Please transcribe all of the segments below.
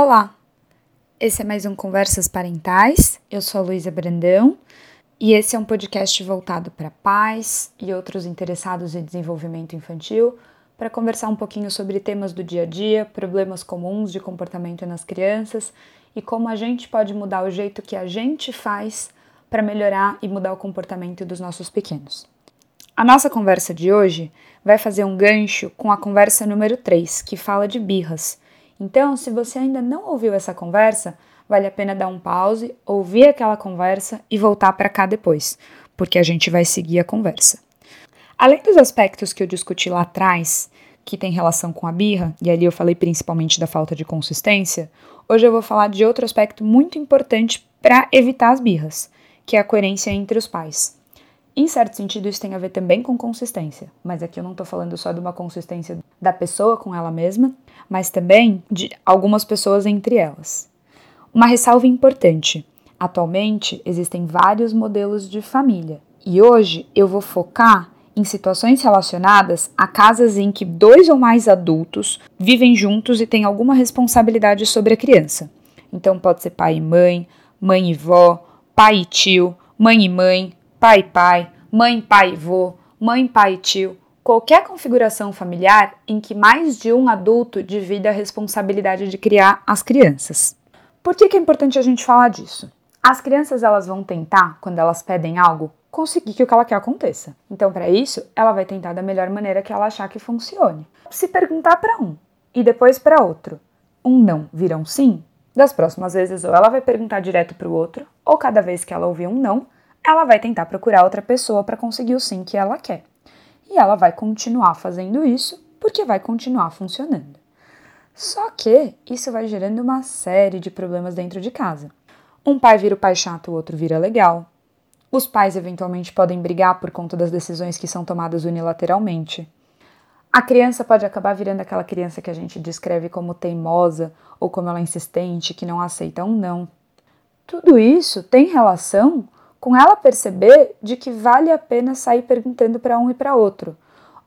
Olá! Esse é mais um Conversas Parentais. Eu sou a Luísa Brandão e esse é um podcast voltado para pais e outros interessados em desenvolvimento infantil para conversar um pouquinho sobre temas do dia a dia, problemas comuns de comportamento nas crianças e como a gente pode mudar o jeito que a gente faz para melhorar e mudar o comportamento dos nossos pequenos. A nossa conversa de hoje vai fazer um gancho com a conversa número 3, que fala de birras então, se você ainda não ouviu essa conversa, vale a pena dar um pause, ouvir aquela conversa e voltar para cá depois, porque a gente vai seguir a conversa. Além dos aspectos que eu discuti lá atrás, que tem relação com a birra, e ali eu falei principalmente da falta de consistência, hoje eu vou falar de outro aspecto muito importante para evitar as birras, que é a coerência entre os pais. Em certo sentido, isso tem a ver também com consistência, mas aqui eu não estou falando só de uma consistência da pessoa com ela mesma, mas também de algumas pessoas entre elas. Uma ressalva importante: atualmente existem vários modelos de família e hoje eu vou focar em situações relacionadas a casas em que dois ou mais adultos vivem juntos e têm alguma responsabilidade sobre a criança. Então pode ser pai e mãe, mãe e vó, pai e tio, mãe e mãe, pai pai, mãe, pai vô, mãe, pai tio, qualquer configuração familiar em que mais de um adulto divida a responsabilidade de criar as crianças. Por que, que é importante a gente falar disso? As crianças elas vão tentar, quando elas pedem algo, conseguir que o que ela quer aconteça. Então, para isso, ela vai tentar da melhor maneira que ela achar que funcione. Se perguntar para um e depois para outro, um não vira um sim, das próximas vezes ou ela vai perguntar direto para o outro, ou cada vez que ela ouvir um não, ela vai tentar procurar outra pessoa para conseguir o sim que ela quer. E ela vai continuar fazendo isso porque vai continuar funcionando. Só que isso vai gerando uma série de problemas dentro de casa. Um pai vira o pai chato, o outro vira legal. Os pais eventualmente podem brigar por conta das decisões que são tomadas unilateralmente. A criança pode acabar virando aquela criança que a gente descreve como teimosa ou como ela é insistente, que não aceita um não. Tudo isso tem relação com ela perceber de que vale a pena sair perguntando para um e para outro,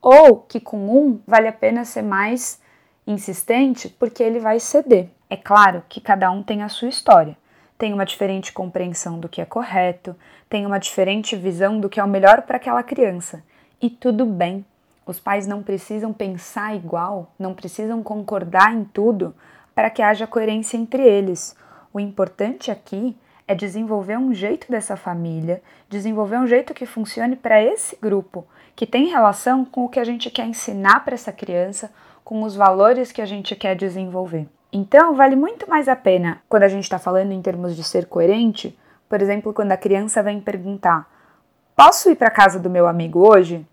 ou que com um vale a pena ser mais insistente porque ele vai ceder. É claro que cada um tem a sua história, tem uma diferente compreensão do que é correto, tem uma diferente visão do que é o melhor para aquela criança, e tudo bem. Os pais não precisam pensar igual, não precisam concordar em tudo para que haja coerência entre eles. O importante aqui é desenvolver um jeito dessa família, desenvolver um jeito que funcione para esse grupo, que tem relação com o que a gente quer ensinar para essa criança, com os valores que a gente quer desenvolver. Então, vale muito mais a pena, quando a gente está falando em termos de ser coerente, por exemplo, quando a criança vem perguntar: Posso ir para casa do meu amigo hoje?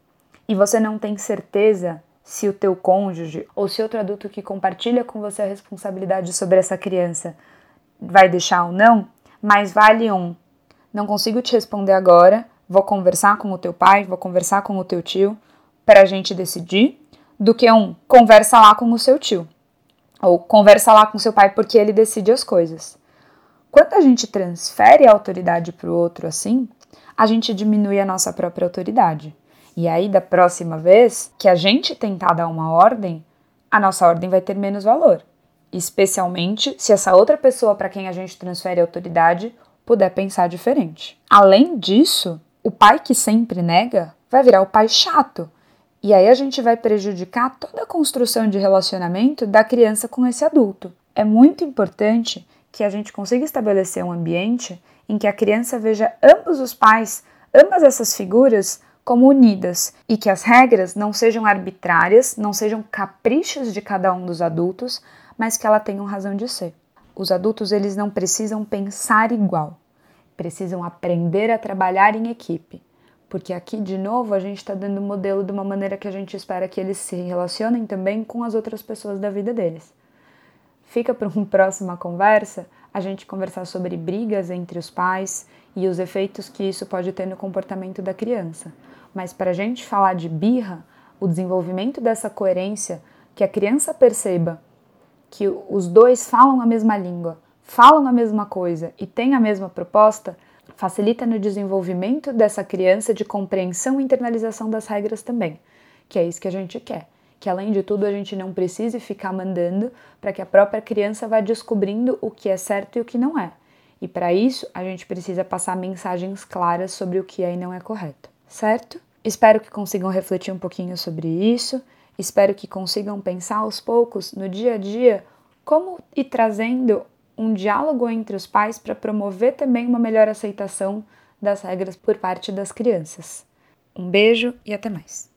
E você não tem certeza se o teu cônjuge ou se outro adulto que compartilha com você a responsabilidade sobre essa criança vai deixar ou não, mais vale um. Não consigo te responder agora, vou conversar com o teu pai, vou conversar com o teu tio para a gente decidir, do que um conversa lá com o seu tio ou conversa lá com seu pai porque ele decide as coisas. Quando a gente transfere a autoridade para o outro assim, a gente diminui a nossa própria autoridade. E aí, da próxima vez que a gente tentar dar uma ordem, a nossa ordem vai ter menos valor especialmente se essa outra pessoa para quem a gente transfere a autoridade puder pensar diferente. Além disso, o pai que sempre nega vai virar o pai chato. E aí a gente vai prejudicar toda a construção de relacionamento da criança com esse adulto. É muito importante que a gente consiga estabelecer um ambiente em que a criança veja ambos os pais, ambas essas figuras como unidas e que as regras não sejam arbitrárias, não sejam caprichos de cada um dos adultos, mas que ela tenha razão de ser. Os adultos eles não precisam pensar igual, precisam aprender a trabalhar em equipe, porque aqui de novo a gente está dando o modelo de uma maneira que a gente espera que eles se relacionem também com as outras pessoas da vida deles. Fica para uma próxima conversa a gente conversar sobre brigas entre os pais e os efeitos que isso pode ter no comportamento da criança. Mas para a gente falar de birra, o desenvolvimento dessa coerência, que a criança perceba que os dois falam a mesma língua, falam a mesma coisa e têm a mesma proposta, facilita no desenvolvimento dessa criança de compreensão e internalização das regras também, que é isso que a gente quer. que além de tudo a gente não precise ficar mandando para que a própria criança vá descobrindo o que é certo e o que não é. E para isso a gente precisa passar mensagens claras sobre o que é e não é correto, certo? Espero que consigam refletir um pouquinho sobre isso, espero que consigam pensar aos poucos no dia a dia como ir trazendo um diálogo entre os pais para promover também uma melhor aceitação das regras por parte das crianças. Um beijo e até mais.